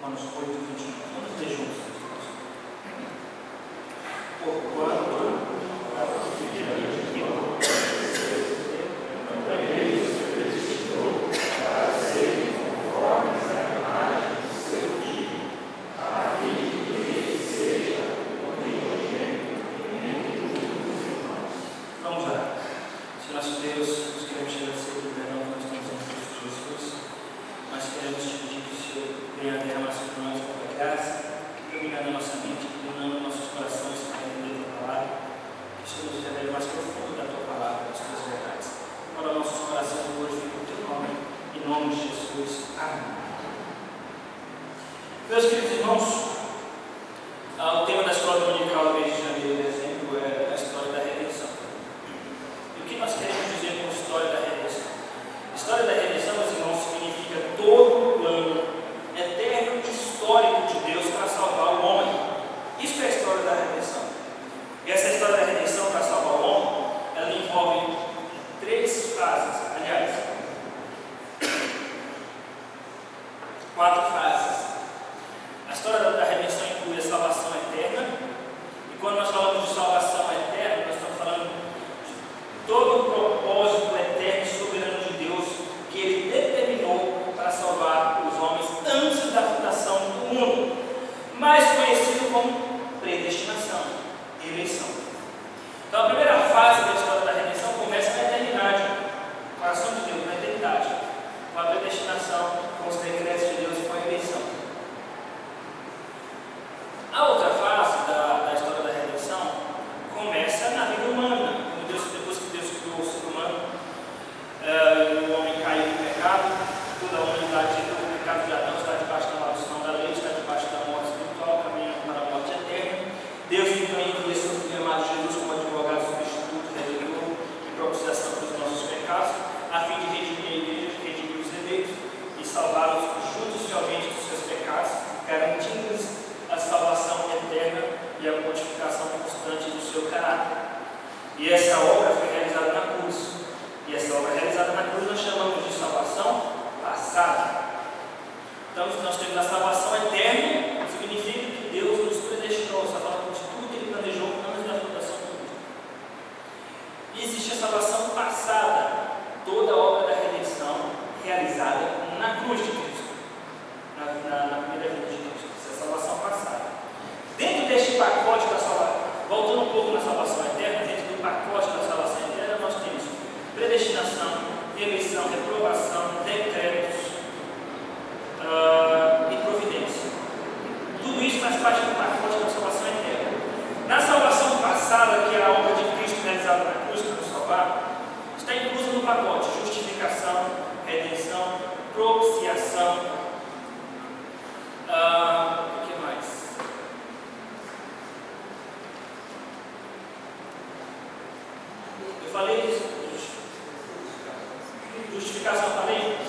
Romanos 8, 21. Vamos Todos juntos. Porquanto falei isso. Justificação, falei?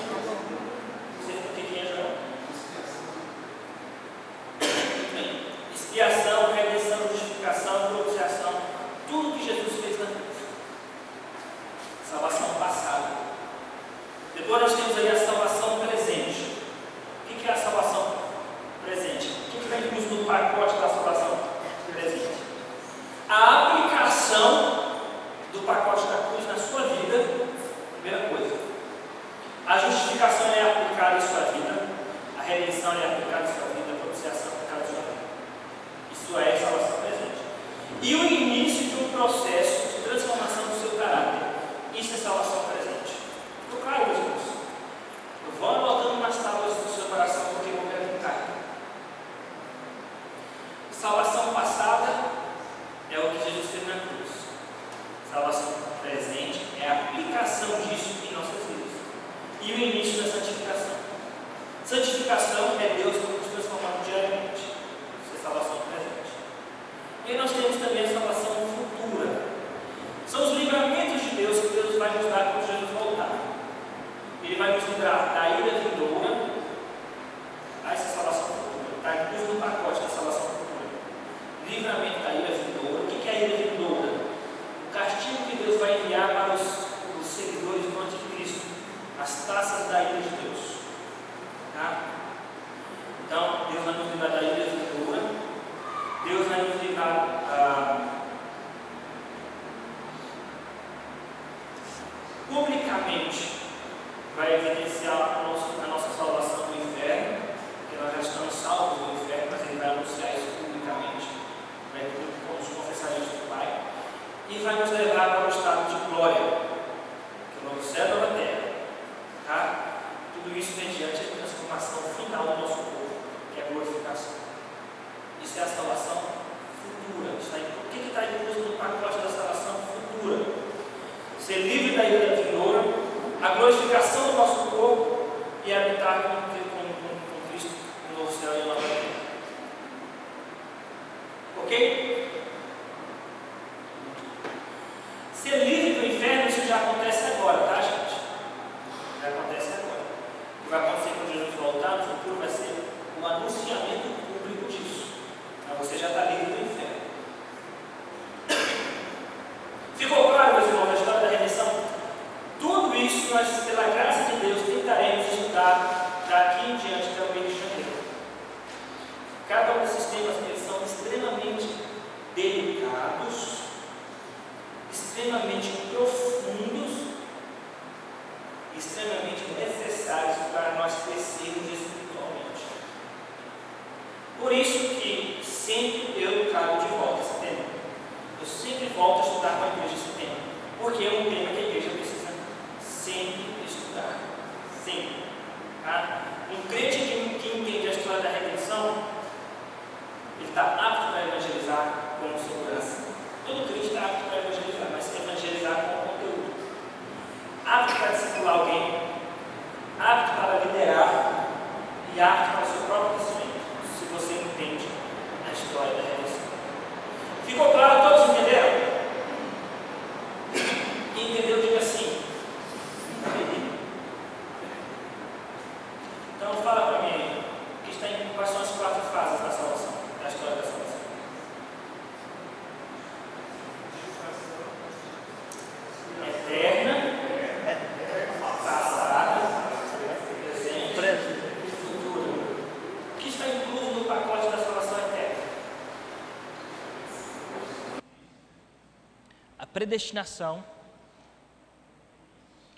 Predestinação,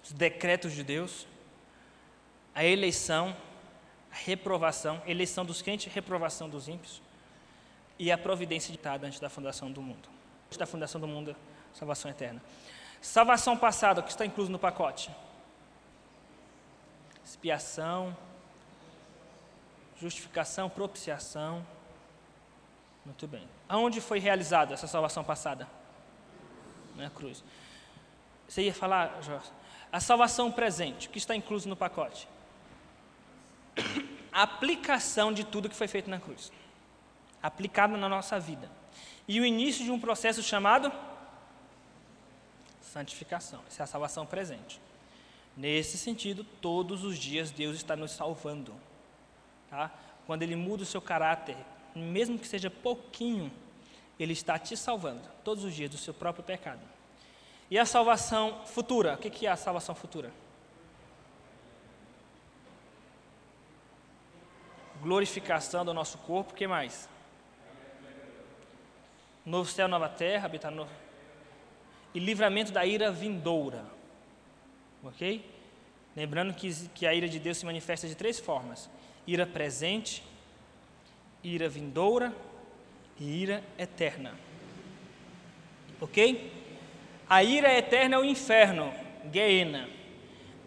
os decretos de Deus, a eleição, a reprovação, eleição dos crentes reprovação dos ímpios, e a providência ditada antes da fundação do mundo. Antes da fundação do mundo, salvação eterna. Salvação passada, o que está incluso no pacote? Expiação, justificação, propiciação. Muito bem. Aonde foi realizada essa salvação passada? Na cruz. Você ia falar, Jorge? A salvação presente, o que está incluso no pacote? A aplicação de tudo que foi feito na cruz. Aplicado na nossa vida. E o início de um processo chamado santificação. Essa é a salvação presente. Nesse sentido, todos os dias Deus está nos salvando. Tá? Quando Ele muda o seu caráter, mesmo que seja pouquinho, Ele está te salvando todos os dias do seu próprio pecado. E a salvação futura? O que é a salvação futura? Glorificação do nosso corpo, o que mais? Novo céu, nova terra, habitar no e livramento da ira vindoura. Ok? Lembrando que, que a ira de Deus se manifesta de três formas: ira presente, ira vindoura e ira eterna. Ok? A ira eterna é o inferno, Geena.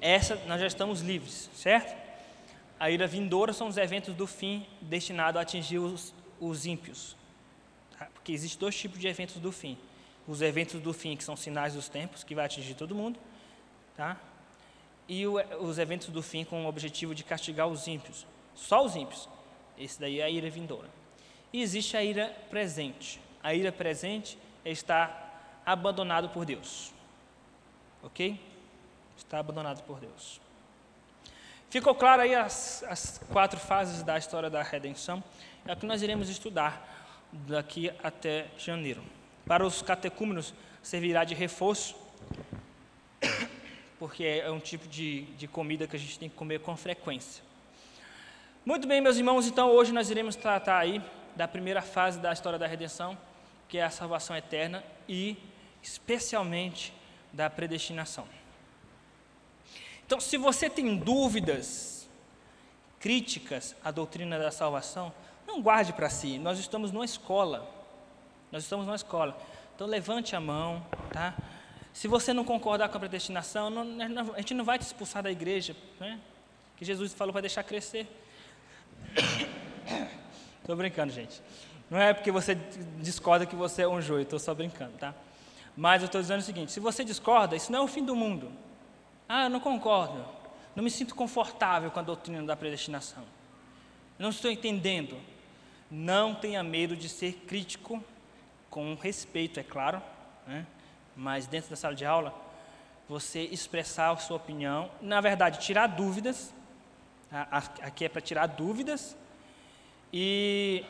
Essa nós já estamos livres, certo? A ira vindoura são os eventos do fim destinados a atingir os, os ímpios. Tá? Porque existem dois tipos de eventos do fim os eventos do fim, que são sinais dos tempos, que vai atingir todo mundo, tá? e o, os eventos do fim com o objetivo de castigar os ímpios, só os ímpios. Esse daí é a ira vindoura. E existe a ira presente. A ira presente é estar abandonado por Deus. Ok? Está abandonado por Deus. Ficou claro aí as, as quatro fases da história da redenção? É o que nós iremos estudar daqui até janeiro. Para os catecúmenos, servirá de reforço, porque é um tipo de, de comida que a gente tem que comer com frequência. Muito bem, meus irmãos, então hoje nós iremos tratar aí da primeira fase da história da redenção, que é a salvação eterna e especialmente da predestinação. Então, se você tem dúvidas, críticas à doutrina da salvação, não guarde para si. Nós estamos numa escola. Nós estamos numa escola. Então levante a mão, tá? Se você não concordar com a predestinação, não, a gente não vai te expulsar da igreja, né? que Jesus falou para deixar crescer. Estou brincando, gente. Não é porque você discorda que você é um joio, estou só brincando, tá? Mas eu estou dizendo o seguinte: se você discorda, isso não é o fim do mundo. Ah, eu não concordo. Não me sinto confortável com a doutrina da predestinação. Não estou entendendo. Não tenha medo de ser crítico, com respeito, é claro, né? mas dentro da sala de aula, você expressar a sua opinião, na verdade, tirar dúvidas. Aqui é para tirar dúvidas. E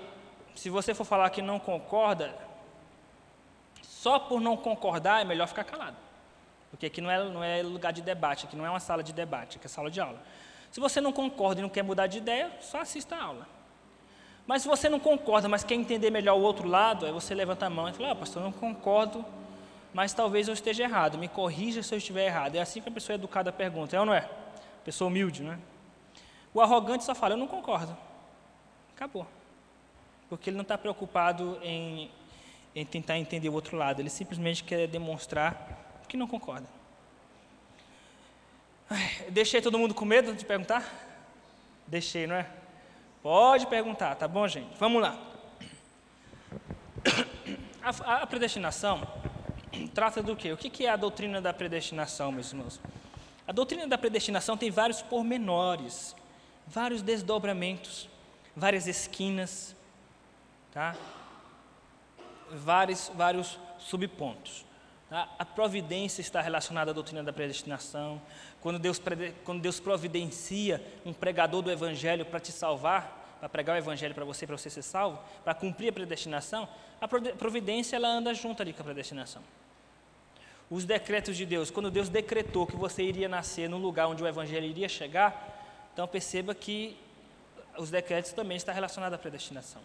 se você for falar que não concorda, só por não concordar é melhor ficar calado. Porque aqui não é, não é lugar de debate, aqui não é uma sala de debate, aqui é sala de aula. Se você não concorda e não quer mudar de ideia, só assista a aula. Mas se você não concorda, mas quer entender melhor o outro lado, aí você levanta a mão e fala, ah, pastor, não concordo, mas talvez eu esteja errado, me corrija se eu estiver errado. É assim que a pessoa educada pergunta, é ou não é? Pessoa humilde, não é? O arrogante só fala, eu não concordo. Acabou. Porque ele não está preocupado em, em tentar entender o outro lado, ele simplesmente quer demonstrar que não concorda. Ai, deixei todo mundo com medo de perguntar? Deixei, não é? Pode perguntar, tá bom, gente? Vamos lá. A, a predestinação trata do quê? O que, que é a doutrina da predestinação, meus irmãos? A doutrina da predestinação tem vários pormenores, vários desdobramentos, várias esquinas, tá? vários, vários subpontos. Tá? A providência está relacionada à doutrina da predestinação. Quando Deus, quando Deus providencia um pregador do Evangelho para te salvar, para pregar o Evangelho para você, para você ser salvo, para cumprir a predestinação, a providência ela anda junto ali com a predestinação. Os decretos de Deus, quando Deus decretou que você iria nascer no lugar onde o Evangelho iria chegar, então perceba que os decretos também estão relacionados à predestinação.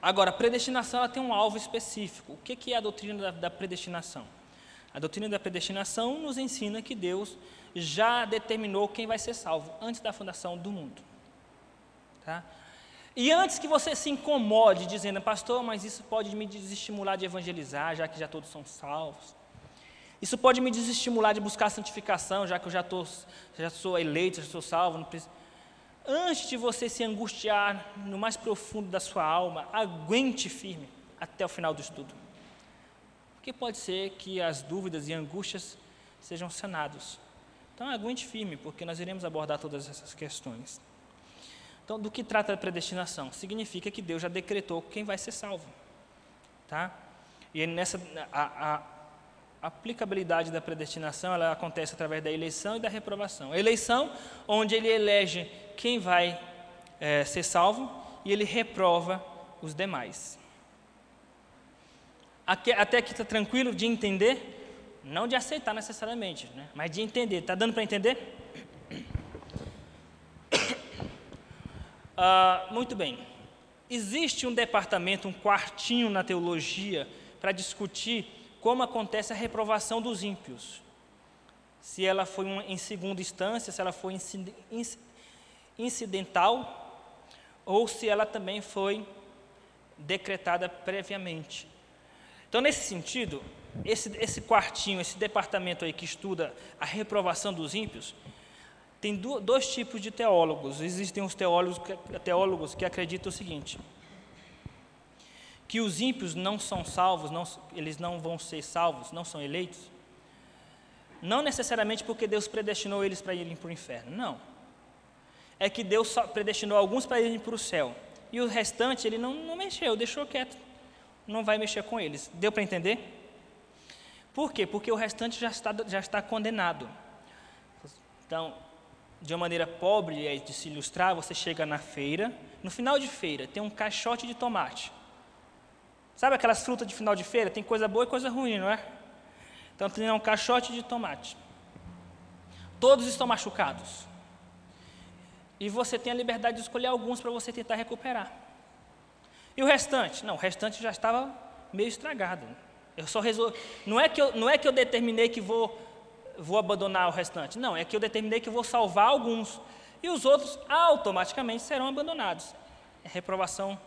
Agora, a predestinação ela tem um alvo específico. O que é a doutrina da, da predestinação? A doutrina da predestinação nos ensina que Deus já determinou quem vai ser salvo antes da fundação do mundo. Tá? E antes que você se incomode dizendo, pastor, mas isso pode me desestimular de evangelizar, já que já todos são salvos. Isso pode me desestimular de buscar santificação, já que eu já, tô, já sou eleito, já sou salvo. Antes de você se angustiar no mais profundo da sua alma, aguente firme até o final do estudo. Porque pode ser que as dúvidas e angústias sejam sanados. Então aguente firme, porque nós iremos abordar todas essas questões. Então, do que trata a predestinação? Significa que Deus já decretou quem vai ser salvo. Tá? E nessa a, a, aplicabilidade da predestinação, ela acontece através da eleição e da reprovação. A eleição, onde ele elege quem vai é, ser salvo e ele reprova os demais. Aqui, até aqui está tranquilo de entender, não de aceitar necessariamente, né? mas de entender. Está dando para entender? Ah, muito bem. Existe um departamento, um quartinho na teologia para discutir como acontece a reprovação dos ímpios. Se ela foi em segunda instância, se ela foi incidental, ou se ela também foi decretada previamente. Então, nesse sentido, esse, esse quartinho, esse departamento aí que estuda a reprovação dos ímpios, tem do, dois tipos de teólogos. Existem os teólogos, teólogos que acreditam o seguinte: que os ímpios não são salvos, não, eles não vão ser salvos, não são eleitos, não necessariamente porque Deus predestinou eles para irem para o inferno, não. É que Deus predestinou alguns para irem para o céu, e o restante ele não, não mexeu, deixou quieto não vai mexer com eles. Deu para entender? Por quê? Porque o restante já está, já está condenado. Então, de uma maneira pobre de se ilustrar, você chega na feira, no final de feira tem um caixote de tomate. Sabe aquelas frutas de final de feira? Tem coisa boa e coisa ruim, não é? Então tem um caixote de tomate. Todos estão machucados. E você tem a liberdade de escolher alguns para você tentar recuperar. E o restante? Não, o restante já estava meio estragado. Eu só resol... não, é que eu, não é que eu determinei que vou, vou abandonar o restante. Não, é que eu determinei que vou salvar alguns. E os outros automaticamente serão abandonados. É reprovação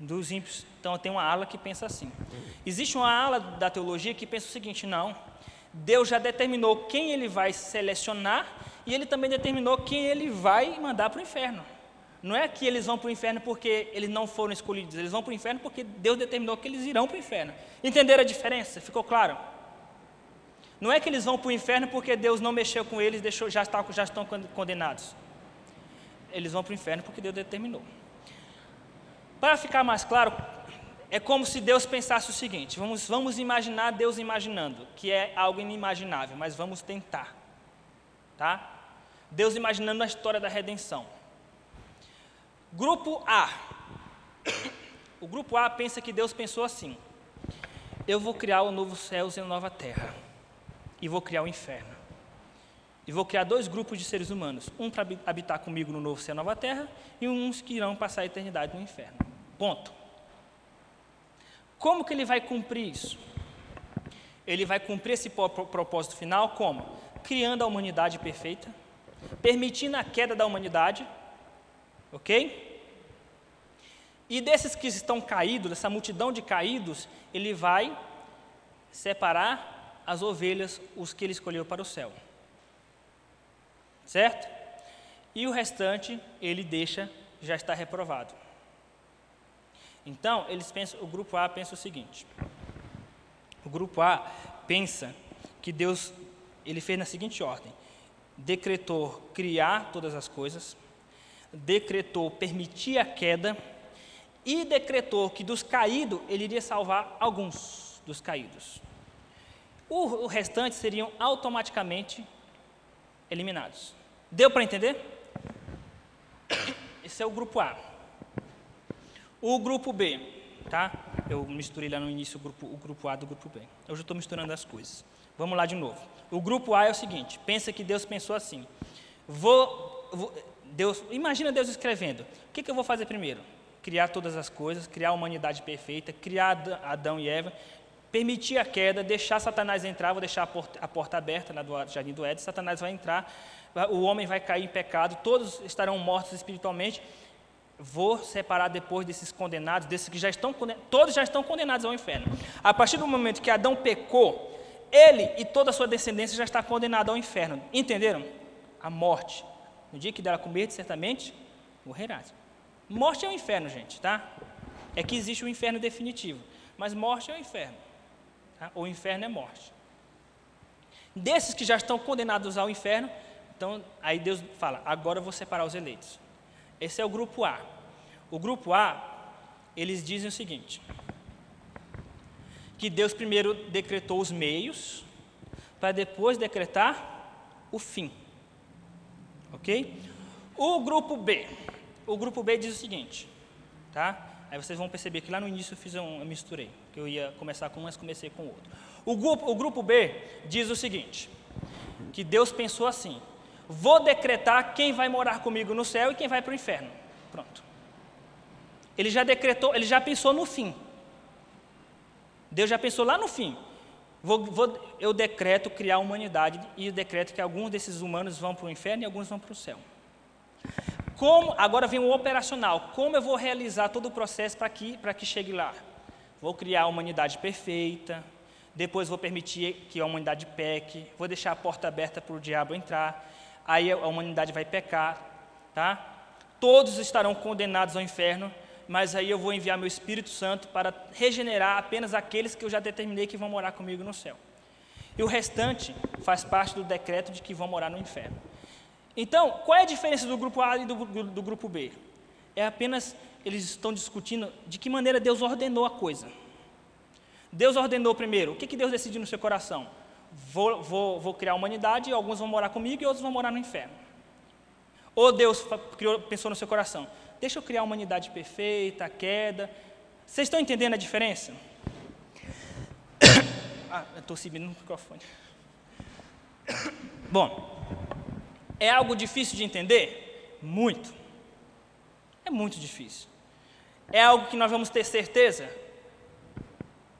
dos ímpios. Então tem uma ala que pensa assim. Existe uma ala da teologia que pensa o seguinte: não, Deus já determinou quem ele vai selecionar e ele também determinou quem ele vai mandar para o inferno. Não é que eles vão para o inferno porque eles não foram escolhidos, eles vão para o inferno porque Deus determinou que eles irão para o inferno. Entenderam a diferença? Ficou claro? Não é que eles vão para o inferno porque Deus não mexeu com eles, deixou, já, está, já estão condenados. Eles vão para o inferno porque Deus determinou. Para ficar mais claro, é como se Deus pensasse o seguinte: vamos, vamos imaginar Deus imaginando, que é algo inimaginável, mas vamos tentar. Tá? Deus imaginando a história da redenção. Grupo A. O grupo A pensa que Deus pensou assim: eu vou criar o novo céus e a nova terra, e vou criar o inferno. E vou criar dois grupos de seres humanos, um para habitar comigo no novo céu e nova terra, e uns que irão passar a eternidade no inferno. Ponto. Como que ele vai cumprir isso? Ele vai cumprir esse propósito final como? Criando a humanidade perfeita, permitindo a queda da humanidade, Ok? E desses que estão caídos, dessa multidão de caídos, ele vai separar as ovelhas, os que ele escolheu para o céu. Certo? E o restante ele deixa, já está reprovado. Então, eles pensam, o grupo A pensa o seguinte: o grupo A pensa que Deus ele fez na seguinte ordem: decretou criar todas as coisas, decretou permitir a queda e decretou que dos caídos ele iria salvar alguns dos caídos. O, o restante seriam automaticamente eliminados. Deu para entender? Esse é o grupo A. O grupo B, tá? Eu misturei lá no início o grupo, o grupo A do grupo B. Hoje eu estou misturando as coisas. Vamos lá de novo. O grupo A é o seguinte: pensa que Deus pensou assim. Vou, vou Deus, imagina Deus escrevendo: o que, que eu vou fazer primeiro? Criar todas as coisas, criar a humanidade perfeita, criar Adão e Eva, permitir a queda, deixar Satanás entrar, vou deixar a porta, a porta aberta na do jardim do Éden, Satanás vai entrar, o homem vai cair em pecado, todos estarão mortos espiritualmente. Vou separar depois desses condenados, desses que já estão condenados, todos já estão condenados ao inferno. A partir do momento que Adão pecou, ele e toda a sua descendência já está condenado ao inferno. Entenderam? A morte. No dia que dela comer, certamente morrerás. Morte é o inferno, gente, tá? É que existe o inferno definitivo, mas morte é o inferno. Tá? O inferno é morte. Desses que já estão condenados ao inferno, então aí Deus fala: agora eu vou separar os eleitos. Esse é o grupo A. O grupo A, eles dizem o seguinte: que Deus primeiro decretou os meios, para depois decretar o fim. Ok? O grupo B. O grupo B diz o seguinte, tá? Aí vocês vão perceber que lá no início eu fiz um, eu misturei, que eu ia começar com um, mas comecei com o outro. O grupo, o grupo B diz o seguinte, que Deus pensou assim: vou decretar quem vai morar comigo no céu e quem vai para o inferno. Pronto. Ele já decretou, ele já pensou no fim. Deus já pensou lá no fim. Vou, vou, eu decreto criar a humanidade e decreto que alguns desses humanos vão para o inferno e alguns vão para o céu. Como, agora vem o operacional. Como eu vou realizar todo o processo para que, que chegue lá? Vou criar a humanidade perfeita, depois vou permitir que a humanidade peque, vou deixar a porta aberta para o diabo entrar, aí a humanidade vai pecar, tá? Todos estarão condenados ao inferno, mas aí eu vou enviar meu Espírito Santo para regenerar apenas aqueles que eu já determinei que vão morar comigo no céu. E o restante faz parte do decreto de que vão morar no inferno. Então, qual é a diferença do grupo A e do, do, grupo B? É apenas eles estão discutindo de que maneira Deus ordenou a coisa. Deus ordenou primeiro. O que, que Deus decidiu no seu coração? Vou, vou, vou criar a humanidade alguns vão morar comigo e outros vão morar no inferno. Ou Deus criou, pensou no seu coração, Deixa eu criar a humanidade perfeita, a queda. Vocês estão entendendo a diferença? Ah, estou subindo no microfone. Bom, é algo difícil de entender? Muito. É muito difícil. É algo que nós vamos ter certeza?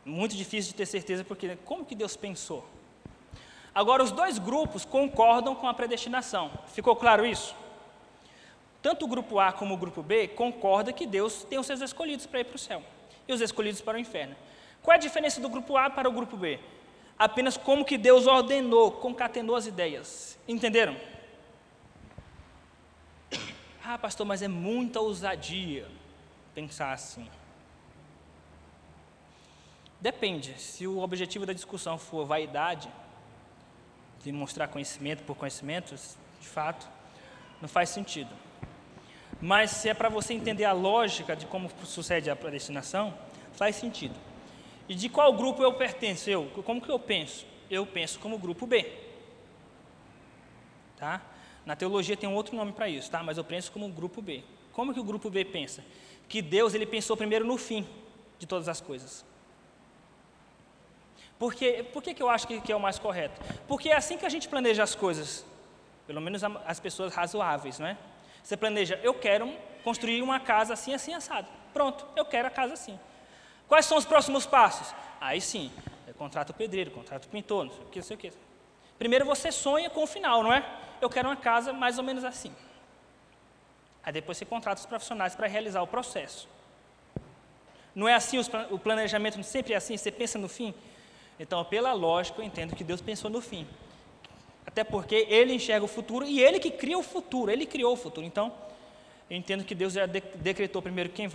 Muito difícil de ter certeza, porque como que Deus pensou? Agora, os dois grupos concordam com a predestinação. Ficou claro isso? Tanto o grupo A como o grupo B concorda que Deus tem os seus escolhidos para ir para o céu e os escolhidos para o inferno. Qual é a diferença do grupo A para o grupo B? Apenas como que Deus ordenou, concatenou as ideias. Entenderam? Ah, pastor, mas é muita ousadia pensar assim. Depende. Se o objetivo da discussão for vaidade, demonstrar conhecimento por conhecimentos, de fato, não faz sentido. Mas se é para você entender a lógica de como sucede a predestinação, faz sentido. E de qual grupo eu pertenço? Eu, como que eu penso? Eu penso como grupo B. Tá? Na teologia tem um outro nome para isso, tá? Mas eu penso como grupo B. Como que o grupo B pensa? Que Deus ele pensou primeiro no fim de todas as coisas. Porque, por que, que eu acho que, que é o mais correto? Porque é assim que a gente planeja as coisas, pelo menos as pessoas razoáveis, não é? Você planeja, eu quero construir uma casa assim, assim, assado. Pronto, eu quero a casa assim. Quais são os próximos passos? Aí sim, contrato o pedreiro, contrato o pintor, não sei o que, não sei o que. Primeiro você sonha com o final, não é? Eu quero uma casa mais ou menos assim. Aí depois você contrata os profissionais para realizar o processo. Não é assim o planejamento, sempre é assim, você pensa no fim? Então, pela lógica, eu entendo que Deus pensou no fim. Até porque Ele enxerga o futuro e Ele que cria o futuro, Ele criou o futuro. Então, eu entendo que Deus já decretou primeiro quem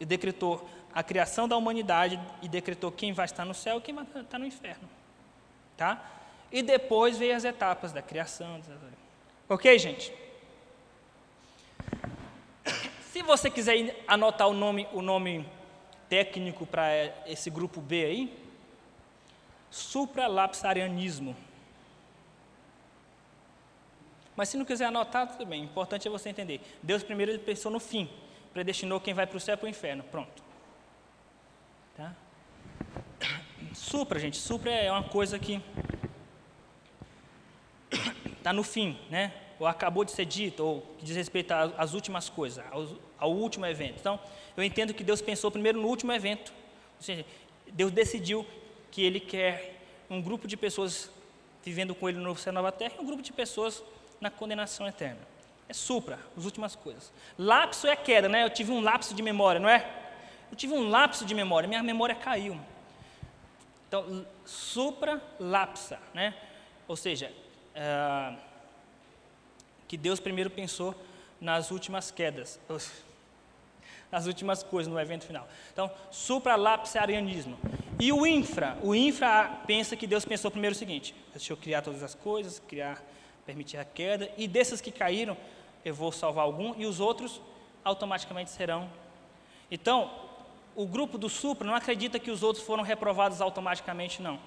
decretou a criação da humanidade e decretou quem vai estar no céu e quem vai estar no inferno. Tá? E depois veio as etapas da criação. Ok, gente? Se você quiser anotar o nome, o nome técnico para esse grupo B aí, supralapsarianismo. Mas se não quiser anotar, tudo bem. O importante é você entender. Deus primeiro ele pensou no fim. Predestinou quem vai para o céu e para o inferno. Pronto. Tá? Supra, gente. Supra é uma coisa que está no fim, né? Ou acabou de ser dito, ou que diz respeito às últimas coisas, ao, ao último evento. Então, eu entendo que Deus pensou primeiro no último evento. Ou seja, Deus decidiu que ele quer um grupo de pessoas vivendo com ele no céu nova terra e um grupo de pessoas na condenação eterna. É supra, as últimas coisas. Lapso é queda, né? Eu tive um lapso de memória, não é? Eu tive um lapso de memória, minha memória caiu. Então, supra lapsa, né? Ou seja, uh, que Deus primeiro pensou nas últimas quedas, nas últimas coisas no evento final. Então, supralapsarianismo. E o infra, o infra pensa que Deus pensou primeiro o seguinte: deixa eu criar todas as coisas, criar, permitir a queda, e desses que caíram, eu vou salvar algum, e os outros automaticamente serão. Então, o grupo do supra não acredita que os outros foram reprovados automaticamente, não.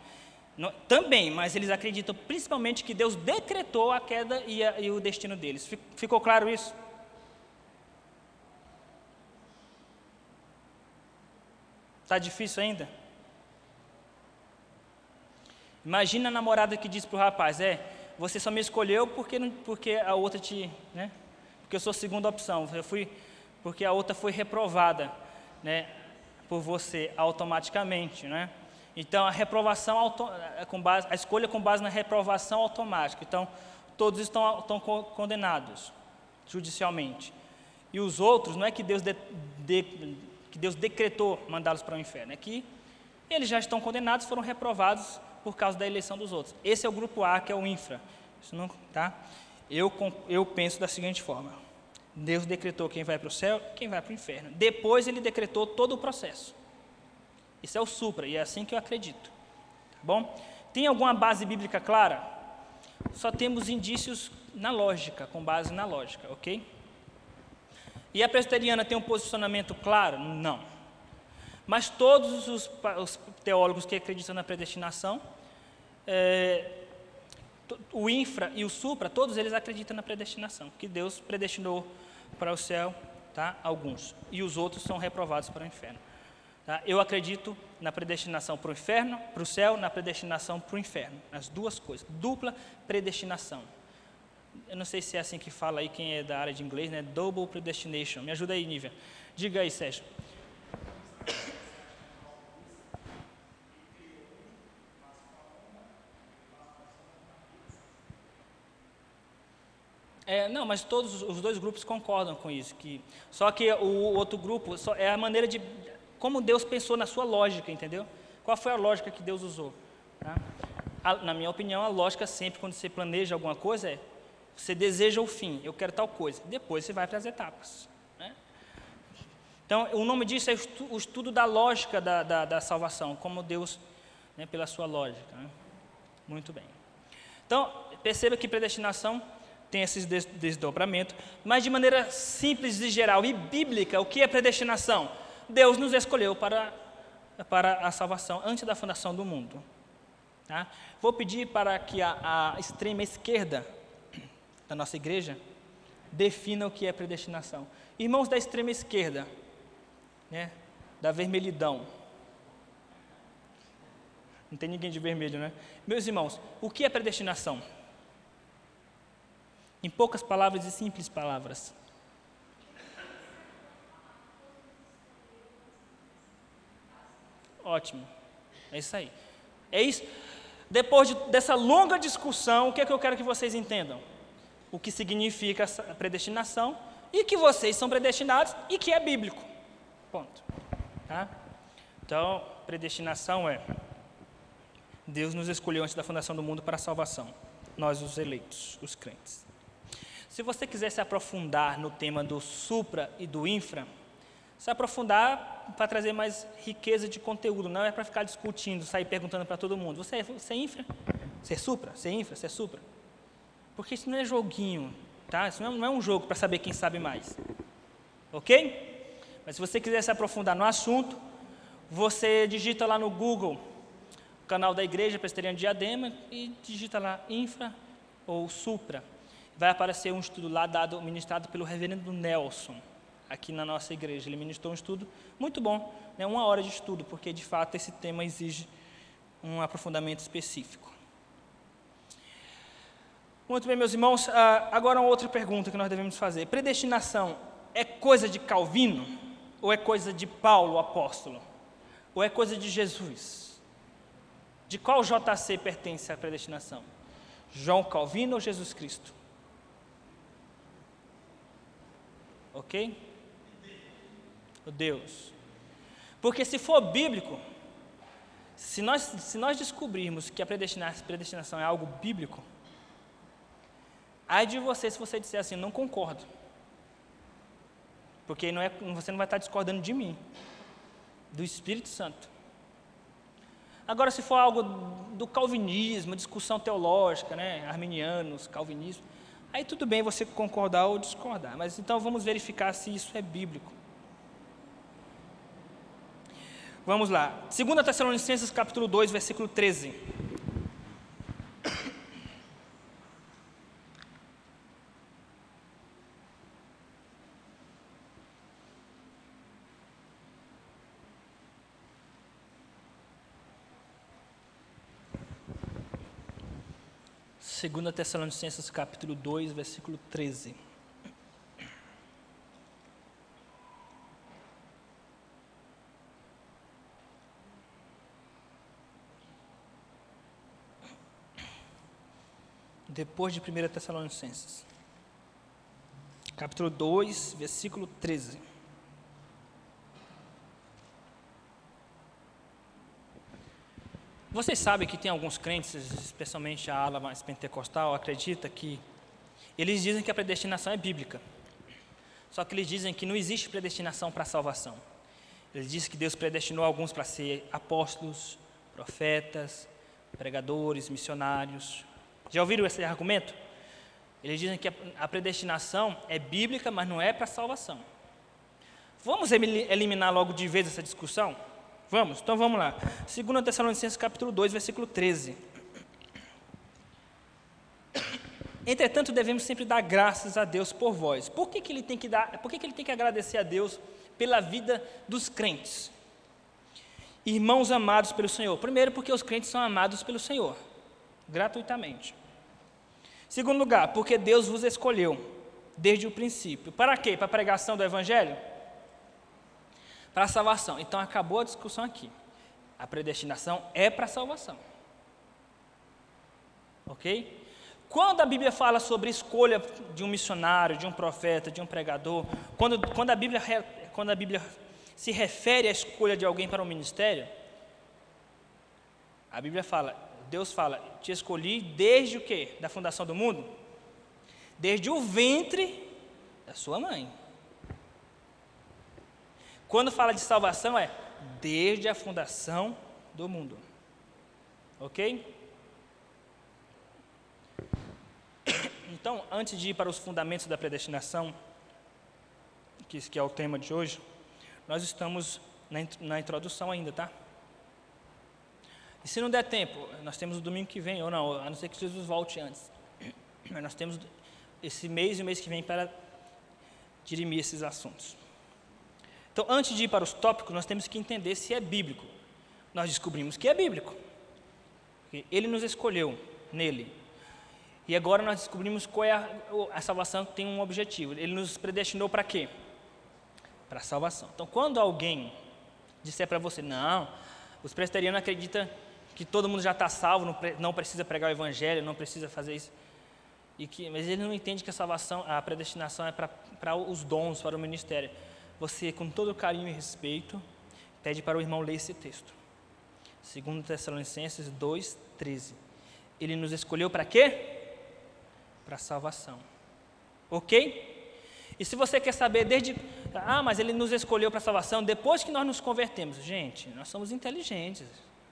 não também, mas eles acreditam principalmente que Deus decretou a queda e, a, e o destino deles. Ficou claro isso? Está difícil ainda? Imagina a namorada que diz para o rapaz: É, você só me escolheu porque, porque a outra te. Né? Porque eu sou a segunda opção. Eu fui, porque a outra foi reprovada né, por você automaticamente. Né? Então, a reprovação, auto, é com base, a escolha com base na reprovação automática. Então, todos estão, estão condenados judicialmente. E os outros, não é que Deus, de, de, que Deus decretou mandá-los para o inferno, é que eles já estão condenados, foram reprovados por causa da eleição dos outros. Esse é o grupo A, que é o infra. Isso não, tá? Eu, eu penso da seguinte forma: Deus decretou quem vai para o céu, quem vai para o inferno. Depois ele decretou todo o processo. Isso é o supra, e é assim que eu acredito. Tá bom? Tem alguma base bíblica clara? Só temos indícios na lógica, com base na lógica, ok? E a presbiteriana tem um posicionamento claro? Não. Mas todos os, os teólogos que acreditam na predestinação, é, o infra e o supra, todos eles acreditam na predestinação, que Deus predestinou para o céu tá, alguns, e os outros são reprovados para o inferno. Tá? Eu acredito na predestinação para o inferno, para o céu, na predestinação para o inferno, as duas coisas, dupla predestinação. Eu não sei se é assim que fala aí quem é da área de inglês, né? Double predestination. Me ajuda aí, Nívia. Diga aí, Sérgio. É, não, mas todos os dois grupos concordam com isso. Que, só que o outro grupo só, é a maneira de. Como Deus pensou na sua lógica, entendeu? Qual foi a lógica que Deus usou? Tá? A, na minha opinião, a lógica sempre, quando você planeja alguma coisa, é Você deseja o fim, eu quero tal coisa. Depois você vai para as etapas. Né? Então, o nome disso é o estudo da lógica da, da, da salvação, como Deus, né, pela sua lógica. Né? Muito bem. Então, perceba que predestinação tem esses desdobramentos, mas de maneira simples e geral e bíblica, o que é predestinação? Deus nos escolheu para, para a salvação antes da fundação do mundo. Tá? Vou pedir para que a, a extrema esquerda da nossa igreja defina o que é predestinação. Irmãos da extrema esquerda, né, da vermelhidão. Não tem ninguém de vermelho, né? Meus irmãos, o que é predestinação? Em poucas palavras e simples palavras. Ótimo. É isso aí. É isso. Depois de, dessa longa discussão, o que é que eu quero que vocês entendam? O que significa a predestinação e que vocês são predestinados e que é bíblico. Ponto. Tá? Então, predestinação é Deus nos escolheu antes da fundação do mundo para a salvação. Nós, os eleitos, os crentes. Se você quiser se aprofundar no tema do supra e do infra, se aprofundar para trazer mais riqueza de conteúdo, não é para ficar discutindo, sair perguntando para todo mundo: você é, você é infra? Você é supra? Você é infra? Você é supra? Porque isso não é joguinho, tá? Isso não é, é um jogo para saber quem sabe mais. Ok? Mas se você quiser se aprofundar no assunto, você digita lá no Google o canal da Igreja Presbiteriana de Diadema e digita lá infra ou supra vai aparecer um estudo lá dado, ministrado pelo reverendo Nelson, aqui na nossa igreja. Ele ministrou um estudo muito bom, né, uma hora de estudo, porque de fato esse tema exige um aprofundamento específico. Muito bem, meus irmãos, ah, agora uma outra pergunta que nós devemos fazer: predestinação é coisa de Calvino? Ou é coisa de Paulo, apóstolo? Ou é coisa de Jesus? De qual JC pertence a predestinação? João Calvino ou Jesus Cristo? Ok? O Deus. Porque se for bíblico, se nós, se nós descobrirmos que a predestinação é algo bíblico, ai de você se você disser assim, não concordo. Porque não é, você não vai estar discordando de mim, do Espírito Santo. Agora, se for algo do calvinismo, discussão teológica, né, arminianos, calvinismo, Aí tudo bem você concordar ou discordar, mas então vamos verificar se isso é bíblico. Vamos lá. 2 Tessalonicenses capítulo 2, versículo 13. Segunda Tessalonicenses capítulo 2, versículo 13. Depois de 1 Tessalonicenses. Capítulo 2, versículo 13. Vocês sabem que tem alguns crentes, especialmente a ala mais pentecostal, acredita que eles dizem que a predestinação é bíblica. Só que eles dizem que não existe predestinação para a salvação. Eles dizem que Deus predestinou alguns para ser apóstolos, profetas, pregadores, missionários. Já ouviram esse argumento? Eles dizem que a predestinação é bíblica, mas não é para a salvação. Vamos eliminar logo de vez essa discussão? Vamos? Então vamos lá. 2 Tessalonicenses capítulo 2, versículo 13. Entretanto, devemos sempre dar graças a Deus por vós. Por que, que ele tem que dar? Por que, que ele tem que agradecer a Deus pela vida dos crentes? Irmãos amados pelo Senhor. Primeiro, porque os crentes são amados pelo Senhor, gratuitamente. Segundo lugar, porque Deus vos escolheu desde o princípio. Para quê? Para a pregação do Evangelho? Para a salvação. Então acabou a discussão aqui. A predestinação é para a salvação. Ok? Quando a Bíblia fala sobre escolha de um missionário, de um profeta, de um pregador, quando, quando, a, Bíblia, quando a Bíblia se refere à escolha de alguém para um ministério, a Bíblia fala, Deus fala, te escolhi desde o quê? Da fundação do mundo? desde o ventre da sua mãe. Quando fala de salvação, é desde a fundação do mundo. Ok? Então, antes de ir para os fundamentos da predestinação, que é o tema de hoje, nós estamos na introdução ainda, tá? E se não der tempo, nós temos o domingo que vem, ou não, a não ser que Jesus volte antes. Mas nós temos esse mês e o mês que vem para dirimir esses assuntos. Então, antes de ir para os tópicos, nós temos que entender se é bíblico. Nós descobrimos que é bíblico. Ele nos escolheu nele. E agora nós descobrimos qual é a, a salvação que tem um objetivo. Ele nos predestinou para quê? Para a salvação. Então, quando alguém disser para você, não, os presbiterianos acreditam que todo mundo já está salvo, não, não, precisa pregar o evangelho, não precisa fazer isso. E que, mas ele não entende que a salvação, a predestinação é para os dons, para o ministério. Você, com todo carinho e respeito, pede para o irmão ler esse texto. Segundo Tessalonicenses 2, 13. Ele nos escolheu para quê? Para a salvação. Ok? E se você quer saber desde. Ah, mas ele nos escolheu para a salvação depois que nós nos convertemos. Gente, nós somos inteligentes.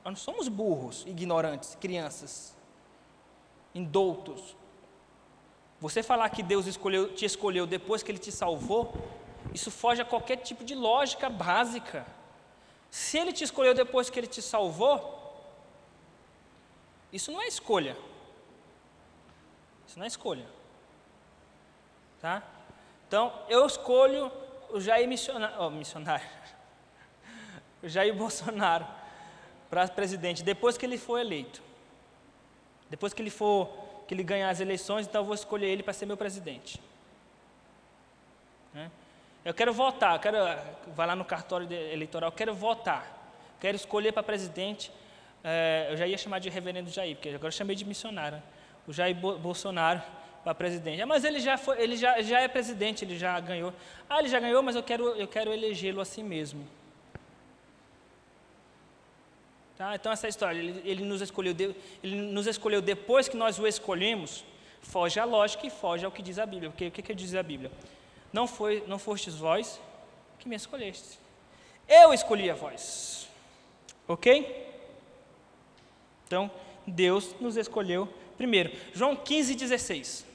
Nós não somos burros, ignorantes, crianças, indoutos. Você falar que Deus escolheu, te escolheu depois que Ele te salvou, isso foge a qualquer tipo de lógica básica. Se Ele te escolheu depois que Ele te salvou, isso não é escolha. Isso não é escolha. Tá? Então, eu escolho o Jair missionário, oh, missionário, o Jair Bolsonaro para presidente depois que ele for eleito. Depois que ele for, que ele ganhar as eleições, então eu vou escolher ele para ser meu presidente. Né? Eu quero votar, eu quero, vai lá no cartório eleitoral, eu quero votar, quero escolher para presidente. É, eu já ia chamar de reverendo Jair, porque agora eu chamei de missionário. O Jair Bolsonaro para presidente. Ah, mas ele já foi, ele já, já é presidente, ele já ganhou. Ah, ele já ganhou, mas eu quero, eu quero elegê-lo assim mesmo. Tá? Então essa história, ele, ele, nos escolheu, ele nos escolheu depois que nós o escolhemos, foge à lógica e foge ao que diz a Bíblia. Porque o que, que diz a Bíblia? Não foi, não fostes vós que me escolheste. Eu escolhi a vós. Ok? Então, Deus nos escolheu primeiro. João 15, 16.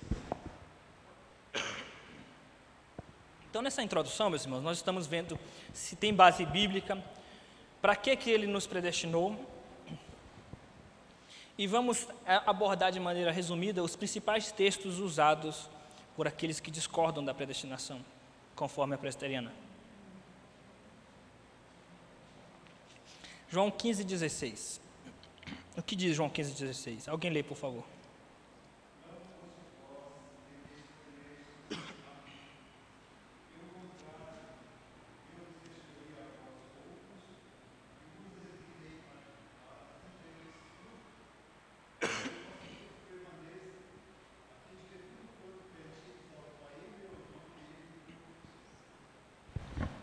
Então, nessa introdução, meus irmãos, nós estamos vendo se tem base bíblica, para que, que ele nos predestinou, e vamos é, abordar de maneira resumida os principais textos usados por aqueles que discordam da predestinação, conforme a presbiteriana. João 15, 16. O que diz João 15, 16? Alguém lê, por favor.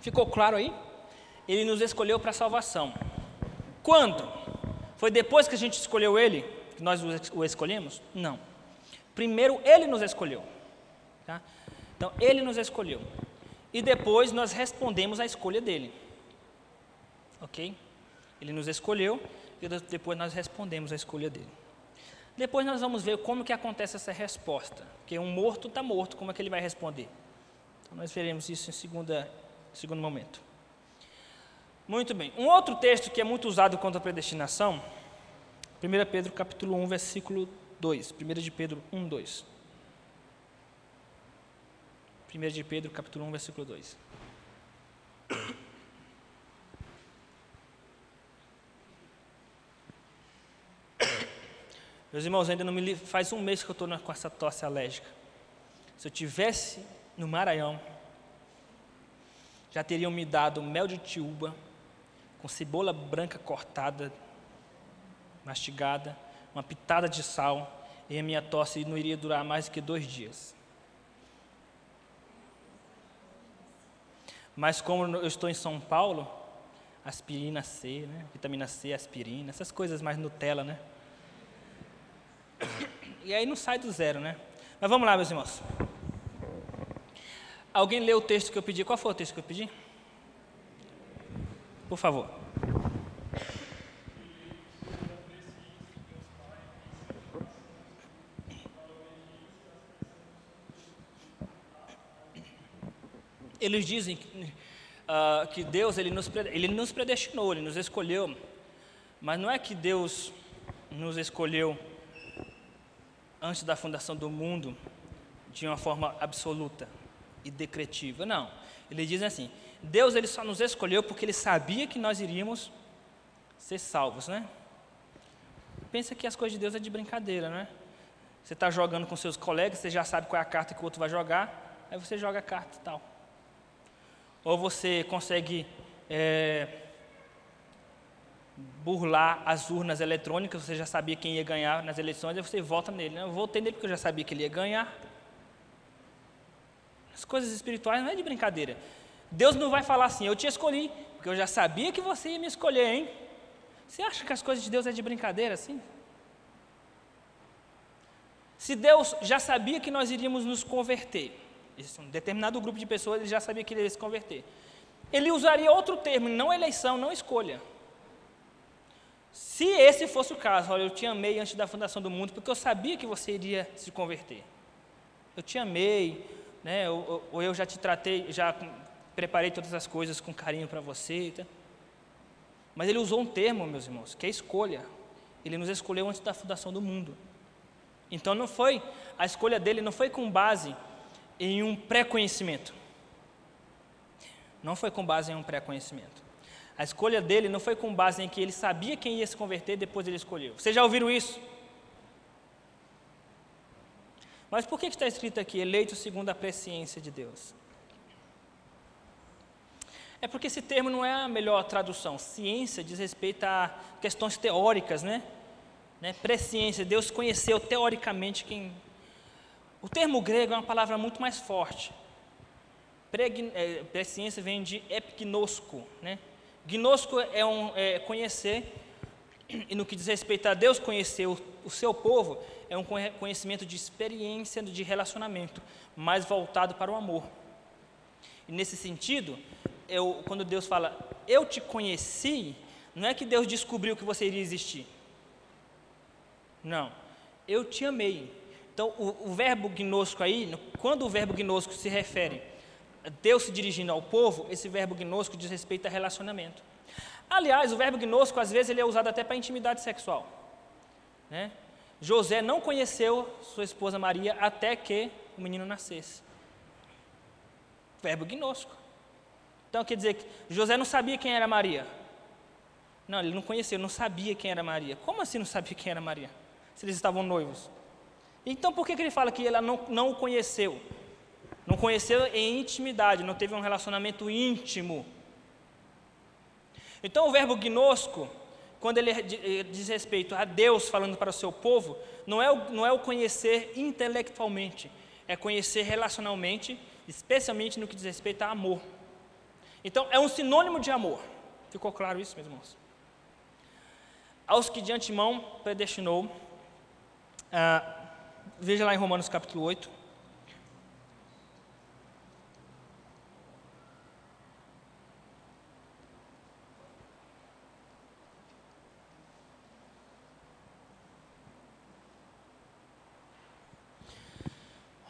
Ficou claro aí? Ele nos escolheu para a salvação. Quando? Foi depois que a gente escolheu Ele, que nós o escolhemos? Não. Primeiro Ele nos escolheu. Tá? Então, Ele nos escolheu. E depois nós respondemos à escolha dele. Ok? Ele nos escolheu e depois nós respondemos à escolha dele. Depois nós vamos ver como que acontece essa resposta. Porque um morto está morto, como é que ele vai responder? Então nós veremos isso em segunda segundo momento. Muito bem. Um outro texto que é muito usado contra a predestinação, 1 Pedro capítulo 1, versículo 2. 1 de Pedro 1, 2. 1 de Pedro capítulo 1, versículo 2. Meus irmãos, ainda não me faz um mês que eu estou com essa tosse alérgica. Se eu tivesse no Maranhão, já teriam me dado mel de tiúba, com cebola branca cortada, mastigada, uma pitada de sal, e a minha tosse não iria durar mais do que dois dias. Mas como eu estou em São Paulo, aspirina C, né? vitamina C, aspirina, essas coisas mais Nutella, né? E aí não sai do zero, né? Mas vamos lá, meus irmãos. Alguém leu o texto que eu pedi? Qual foi o texto que eu pedi? Por favor. Eles dizem que, uh, que Deus ele nos, ele nos predestinou, Ele nos escolheu, mas não é que Deus nos escolheu antes da fundação do mundo de uma forma absoluta e decretiva. Não. Ele diz assim: Deus ele só nos escolheu porque ele sabia que nós iríamos ser salvos, né? Pensa que as coisas de Deus é de brincadeira, né? Você está jogando com seus colegas, você já sabe qual é a carta que o outro vai jogar, aí você joga a carta e tal. Ou você consegue é, burlar as urnas eletrônicas, você já sabia quem ia ganhar nas eleições, aí você vota nele. Né? Eu votei nele porque eu já sabia que ele ia ganhar. As coisas espirituais não é de brincadeira. Deus não vai falar assim, eu te escolhi, porque eu já sabia que você ia me escolher, hein? Você acha que as coisas de Deus é de brincadeira assim? Se Deus já sabia que nós iríamos nos converter, um determinado grupo de pessoas ele já sabia que ele ia se converter, ele usaria outro termo, não eleição, não escolha. Se esse fosse o caso, olha, eu te amei antes da fundação do mundo, porque eu sabia que você iria se converter. Eu te amei, né? ou, ou eu já te tratei, já preparei todas as coisas com carinho para você. Tá? Mas ele usou um termo, meus irmãos, que é escolha. Ele nos escolheu antes da fundação do mundo. Então não foi, a escolha dele não foi com base em um pré-conhecimento. Não foi com base em um pré-conhecimento. A escolha dele não foi com base em que ele sabia quem ia se converter, depois ele escolheu. Vocês já ouviram isso? Mas por que está escrito aqui, eleito segundo a presciência de Deus? É porque esse termo não é a melhor tradução. Ciência diz respeito a questões teóricas, né? né? Presciência, Deus conheceu teoricamente quem. O termo grego é uma palavra muito mais forte. É, presciência vem de epignosco, né? Gnosco é, um, é conhecer, e no que diz respeito a Deus conhecer o, o seu povo, é um conhecimento de experiência, de relacionamento, mais voltado para o amor. E nesse sentido, eu, quando Deus fala, eu te conheci, não é que Deus descobriu que você iria existir. Não, eu te amei. Então, o, o verbo gnosco aí, quando o verbo gnosco se refere Deus se dirigindo ao povo, esse verbo gnosco diz respeito a relacionamento. Aliás, o verbo gnosco, às vezes, ele é usado até para intimidade sexual. Né? José não conheceu sua esposa Maria até que o menino nascesse. Verbo gnosco. Então, quer dizer que José não sabia quem era Maria. Não, ele não conhecia, não sabia quem era Maria. Como assim não sabia quem era Maria? Se eles estavam noivos. Então, por que, que ele fala que ela não, não o conheceu? Não conheceu em intimidade, não teve um relacionamento íntimo. Então o verbo gnosco, quando ele eh, diz respeito a Deus falando para o seu povo, não é o, não é o conhecer intelectualmente, é conhecer relacionalmente, especialmente no que diz respeito a amor. Então é um sinônimo de amor. Ficou claro isso, meus irmãos? Aos que de antemão predestinou, ah, veja lá em Romanos capítulo 8.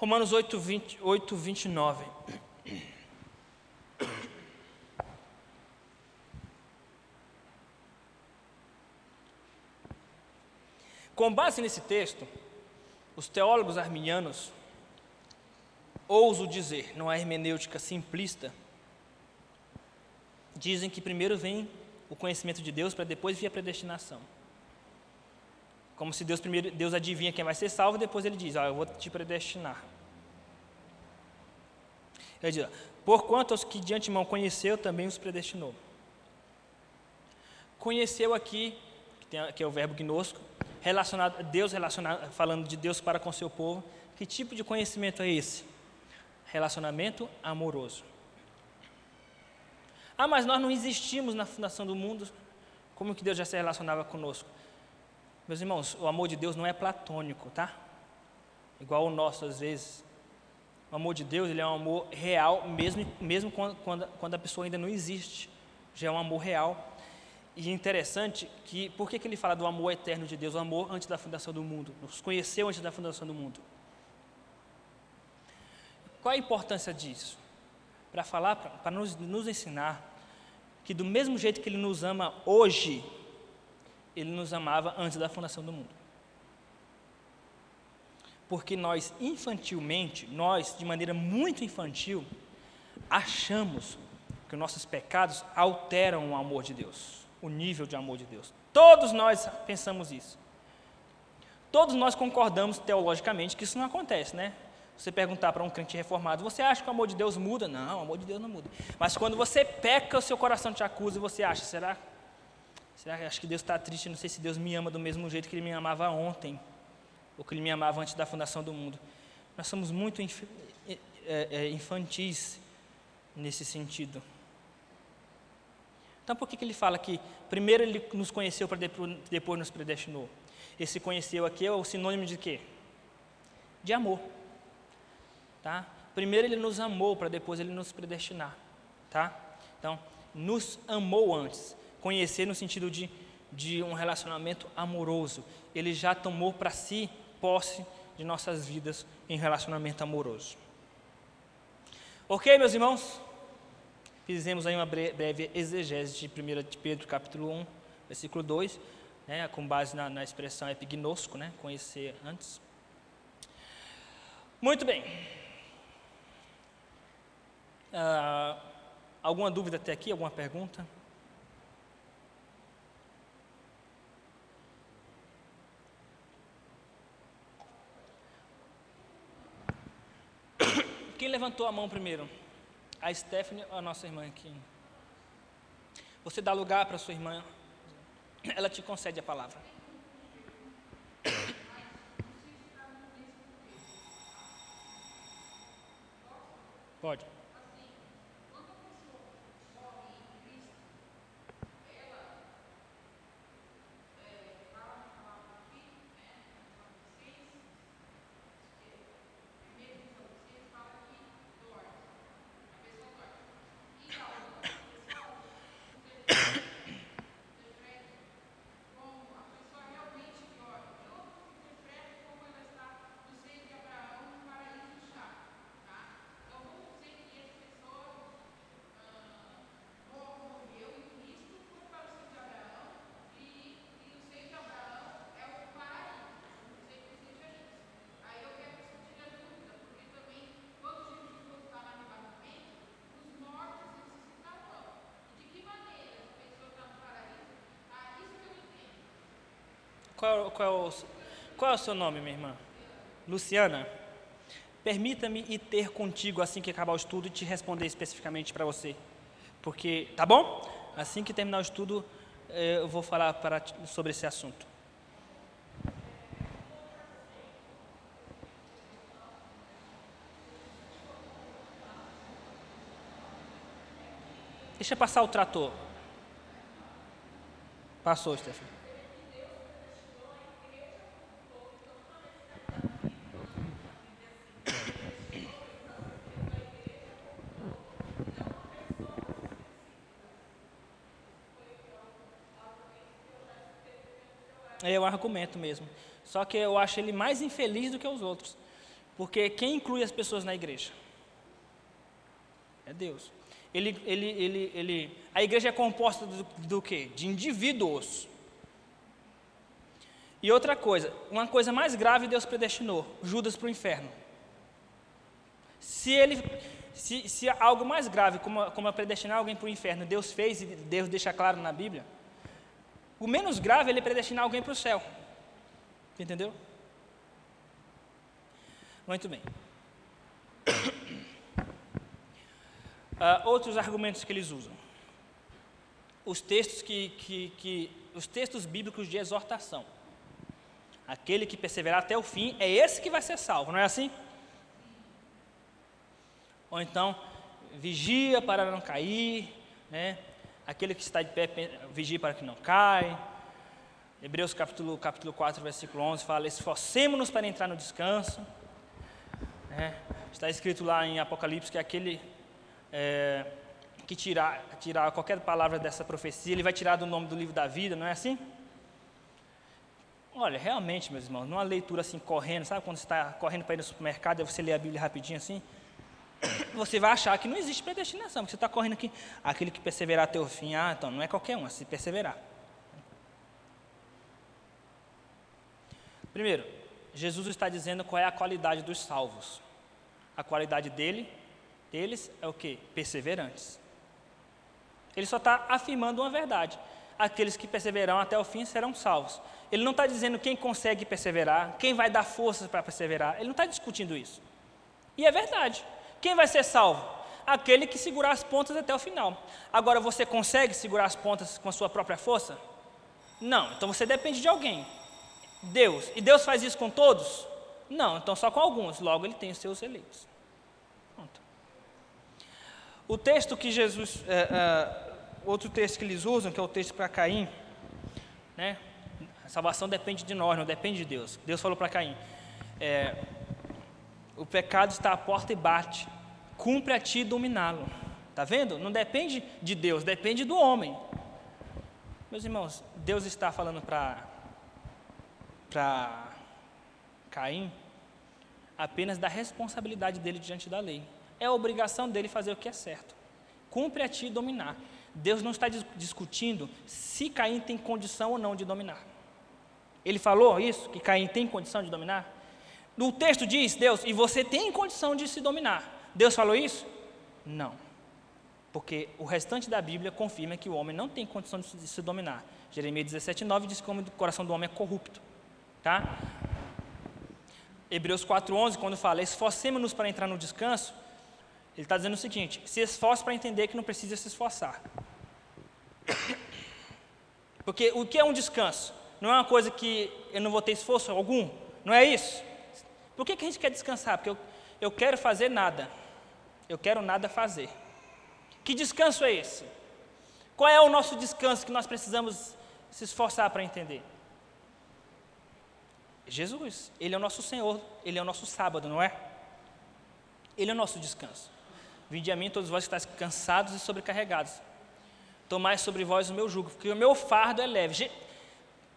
Romanos 8, 20, 8 29. Com base nesse texto, os teólogos arminianos, ouso dizer, é hermenêutica simplista, dizem que primeiro vem o conhecimento de Deus para depois vir a predestinação. Como se Deus primeiro Deus adivinha quem vai ser salvo, depois ele diz: "Ah, eu vou te predestinar". Ele diz: "Porquanto os que de antemão conheceu, também os predestinou". Conheceu aqui, que, tem, que é o verbo gnosco, relacionado Deus relacionado, falando de Deus para com seu povo. Que tipo de conhecimento é esse? Relacionamento amoroso. Ah, mas nós não existimos na fundação do mundo. Como que Deus já se relacionava conosco? Meus irmãos, o amor de Deus não é platônico, tá? igual o nosso às vezes. O amor de Deus ele é um amor real, mesmo, mesmo quando, quando, quando a pessoa ainda não existe. Já é um amor real. E é interessante que, por que, que ele fala do amor eterno de Deus, o amor antes da fundação do mundo, nos conheceu antes da fundação do mundo? Qual a importância disso? Para falar, para nos, nos ensinar que do mesmo jeito que Ele nos ama hoje, Ele nos amava antes da fundação do mundo. Porque nós, infantilmente, nós, de maneira muito infantil, achamos que nossos pecados alteram o amor de Deus o nível de amor de Deus. Todos nós pensamos isso. Todos nós concordamos teologicamente que isso não acontece, né? Você perguntar para um crente reformado, você acha que o amor de Deus muda? Não, o amor de Deus não muda. Mas quando você peca, o seu coração te acusa e você acha, será? Será que acho que Deus está triste? Não sei se Deus me ama do mesmo jeito que Ele me amava ontem, ou que Ele me amava antes da fundação do mundo. Nós somos muito inf é, é, infantis nesse sentido. Então, por que, que ele fala que primeiro ele nos conheceu para depois nos predestinou? Esse conheceu aqui é o sinônimo de quê? De amor. Tá? Primeiro ele nos amou para depois ele nos predestinar. Tá? Então, nos amou antes. Conhecer no sentido de, de um relacionamento amoroso. Ele já tomou para si posse de nossas vidas em relacionamento amoroso. Ok, meus irmãos? Fizemos aí uma breve exegese de 1 de Pedro, capítulo 1, versículo 2, né, com base na, na expressão epignosco, né, conhecer antes. Muito bem. Uh, alguma dúvida até aqui? Alguma pergunta? Quem levantou a mão primeiro? a Stephanie, a nossa irmã aqui. Você dá lugar para sua irmã, ela te concede a palavra. Pode. Qual, qual, qual é o seu nome, minha irmã? Luciana. Permita-me ir ter contigo assim que acabar o estudo e te responder especificamente para você. Porque, tá bom? Assim que terminar o estudo, eh, eu vou falar para, sobre esse assunto. Deixa passar o trator. Passou, Stephanie. Mesmo. Só que eu acho ele mais infeliz do que os outros. Porque quem inclui as pessoas na igreja? É Deus. Ele, ele, ele, ele, a igreja é composta do, do quê? De indivíduos. E outra coisa, uma coisa mais grave Deus predestinou, Judas para o inferno. Se ele, se, se algo mais grave, como, como predestinar alguém para o inferno, Deus fez e Deus deixa claro na Bíblia, o menos grave é ele predestinar alguém para o céu. Entendeu? Muito bem. Uh, outros argumentos que eles usam. Os textos que, que, que, os textos bíblicos de exortação. Aquele que perseverar até o fim é esse que vai ser salvo, não é assim? Ou então, vigia para não cair, né? Aquele que está de pé, vigia para que não caia. Hebreus capítulo, capítulo 4, versículo 11 fala: Esforcemos-nos para entrar no descanso. É, está escrito lá em Apocalipse que aquele é, que tirar, tirar qualquer palavra dessa profecia, ele vai tirar do nome do livro da vida, não é assim? Olha, realmente, meus irmãos, numa leitura assim, correndo, sabe quando você está correndo para ir no supermercado e você lê a Bíblia rapidinho assim? Você vai achar que não existe predestinação, porque você está correndo aqui, aquele que perseverar até o fim, ah, então não é qualquer um, é se perseverar. Primeiro, Jesus está dizendo qual é a qualidade dos salvos. A qualidade dele, deles é o que? Perseverantes. Ele só está afirmando uma verdade. Aqueles que perseverarão até o fim serão salvos. Ele não está dizendo quem consegue perseverar, quem vai dar forças para perseverar. Ele não está discutindo isso. E é verdade. Quem vai ser salvo? Aquele que segurar as pontas até o final. Agora, você consegue segurar as pontas com a sua própria força? Não. Então você depende de alguém. Deus. E Deus faz isso com todos? Não. Então só com alguns. Logo, ele tem os seus eleitos. Pronto. O texto que Jesus. É, é, outro texto que eles usam, que é o texto para Caim, né? A salvação depende de nós, não depende de Deus. Deus falou para Caim: é, o pecado está à porta e bate, cumpre a ti dominá-lo. Está vendo? Não depende de Deus, depende do homem. Meus irmãos, Deus está falando para Caim apenas da responsabilidade dele diante da lei. É a obrigação dele fazer o que é certo. Cumpre a ti dominar. Deus não está discutindo se Caim tem condição ou não de dominar. Ele falou isso, que Caim tem condição de dominar? No texto diz, Deus, e você tem condição de se dominar. Deus falou isso? Não. Porque o restante da Bíblia confirma que o homem não tem condição de se dominar. Jeremias 17, 9 diz como o coração do homem é corrupto. Tá? Hebreus 4,11, quando fala, esforcemos-nos para entrar no descanso, ele está dizendo o seguinte: se esforce para entender que não precisa se esforçar. Porque o que é um descanso? Não é uma coisa que eu não vou ter esforço algum? Não é isso? Por que, que a gente quer descansar? Porque eu, eu quero fazer nada. Eu quero nada fazer. Que descanso é esse? Qual é o nosso descanso que nós precisamos se esforçar para entender? Jesus, Ele é o nosso Senhor, Ele é o nosso sábado, não é? Ele é o nosso descanso. Vinde a mim todos vós que estáis cansados e sobrecarregados. Tomai sobre vós o meu jugo, porque o meu fardo é leve.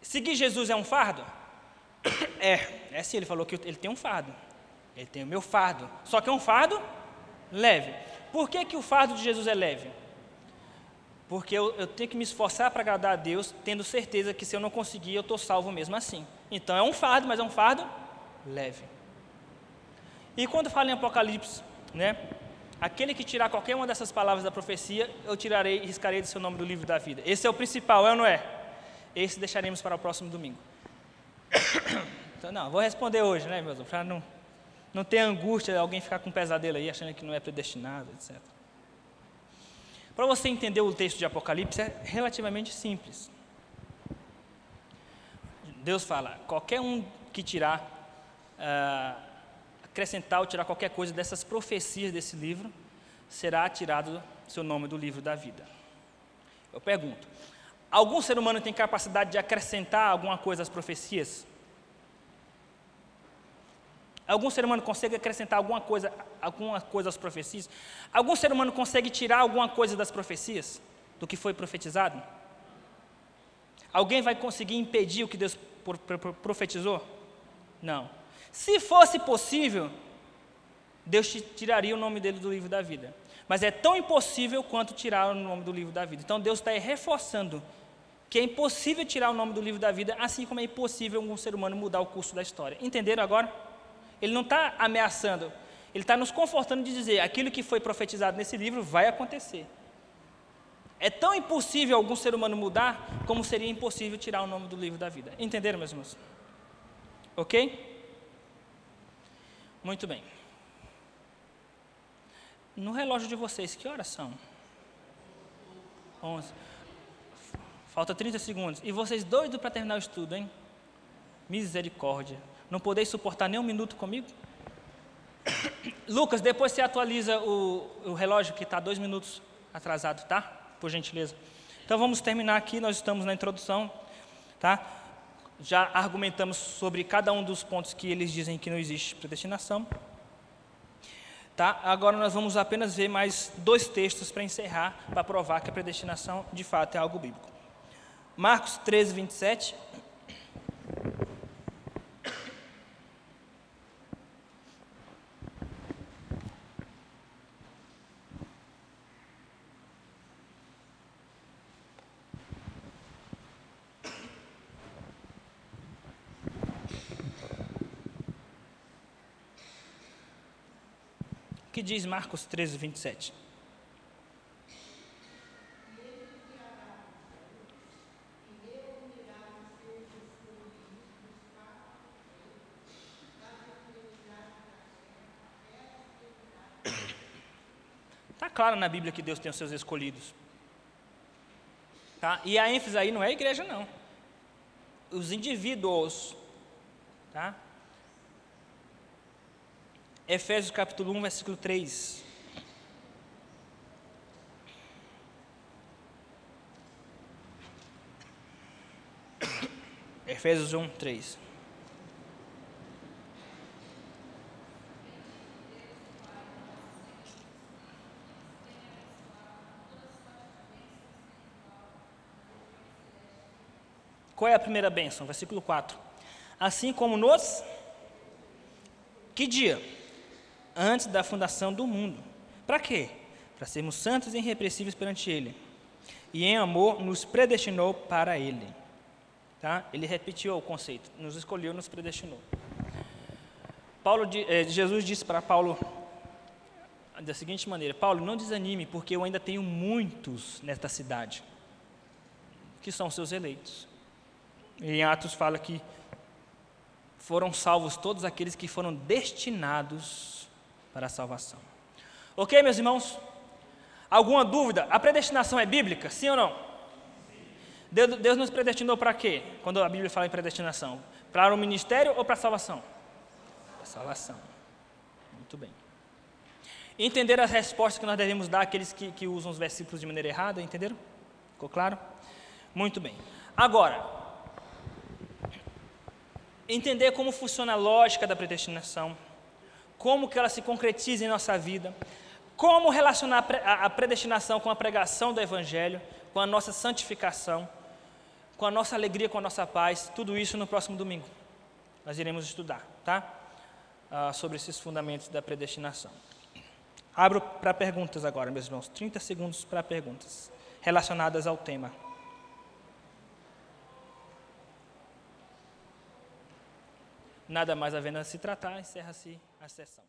Seguir Jesus é um fardo? É, é sim, ele falou que ele tem um fardo. Ele tem o meu fardo. Só que é um fardo leve. Por que, que o fardo de Jesus é leve? Porque eu, eu tenho que me esforçar para agradar a Deus, tendo certeza que se eu não conseguir, eu estou salvo mesmo assim. Então é um fardo, mas é um fardo leve. E quando fala em Apocalipse, né? Aquele que tirar qualquer uma dessas palavras da profecia, eu tirarei e riscarei do seu nome do livro da vida. Esse é o principal, é ou não é? Esse deixaremos para o próximo domingo. Então, não, vou responder hoje, né, meus para não, não ter angústia, alguém ficar com um pesadelo aí, achando que não é predestinado, etc. Para você entender o texto de Apocalipse, é relativamente simples. Deus fala: qualquer um que tirar, uh, acrescentar ou tirar qualquer coisa dessas profecias desse livro, será tirado seu nome do livro da vida. Eu pergunto: algum ser humano tem capacidade de acrescentar alguma coisa às profecias? Algum ser humano consegue acrescentar alguma coisa, alguma coisa às profecias? Algum ser humano consegue tirar alguma coisa das profecias, do que foi profetizado? Alguém vai conseguir impedir o que Deus profetizou? Não. Se fosse possível, Deus tiraria o nome dele do livro da vida. Mas é tão impossível quanto tirar o nome do livro da vida. Então Deus está reforçando que é impossível tirar o nome do livro da vida, assim como é impossível um ser humano mudar o curso da história. Entenderam agora? Ele não está ameaçando, ele está nos confortando de dizer: aquilo que foi profetizado nesse livro vai acontecer. É tão impossível algum ser humano mudar, como seria impossível tirar o nome do livro da vida. Entenderam, meus irmãos? Ok? Muito bem. No relógio de vocês, que horas são? 11. Falta 30 segundos. E vocês doidos para terminar o estudo, hein? Misericórdia. Não podeis suportar nem um minuto comigo? Lucas, depois você atualiza o, o relógio que está dois minutos atrasado, tá? Por gentileza. Então vamos terminar aqui, nós estamos na introdução, tá? Já argumentamos sobre cada um dos pontos que eles dizem que não existe predestinação. Tá? Agora nós vamos apenas ver mais dois textos para encerrar, para provar que a predestinação de fato é algo bíblico. Marcos 13, 27. Diz Marcos 13, 27? Está claro na Bíblia que Deus tem os seus escolhidos. Tá? E a ênfase aí não é a igreja, não. Os indivíduos. Tá? Efésios capítulo 1, versículo 3. Efésios 1, 3. Qual é a primeira bênção? Versículo 4. Assim como nos. Que dia? Antes da fundação do mundo. Para quê? Para sermos santos e irrepreensíveis perante Ele. E em amor nos predestinou para Ele. Tá? Ele repetiu o conceito, nos escolheu, nos predestinou. Paulo, eh, Jesus disse para Paulo da seguinte maneira: Paulo, não desanime, porque eu ainda tenho muitos nesta cidade, que são seus eleitos. Em Atos fala que foram salvos todos aqueles que foram destinados para a salvação. Ok, meus irmãos? Alguma dúvida? A predestinação é bíblica? Sim ou não? Deus, Deus nos predestinou para quê? Quando a Bíblia fala em predestinação? Para o ministério ou para a salvação? Para a salvação. Muito bem. Entender as respostas que nós devemos dar àqueles que, que usam os versículos de maneira errada, entenderam? Ficou claro? Muito bem. Agora, entender como funciona a lógica da predestinação como que ela se concretiza em nossa vida, como relacionar a predestinação com a pregação do Evangelho, com a nossa santificação, com a nossa alegria, com a nossa paz, tudo isso no próximo domingo. Nós iremos estudar, tá? Ah, sobre esses fundamentos da predestinação. Abro para perguntas agora, meus irmãos. 30 segundos para perguntas relacionadas ao tema. Nada mais havendo a se tratar, encerra-se a sessão.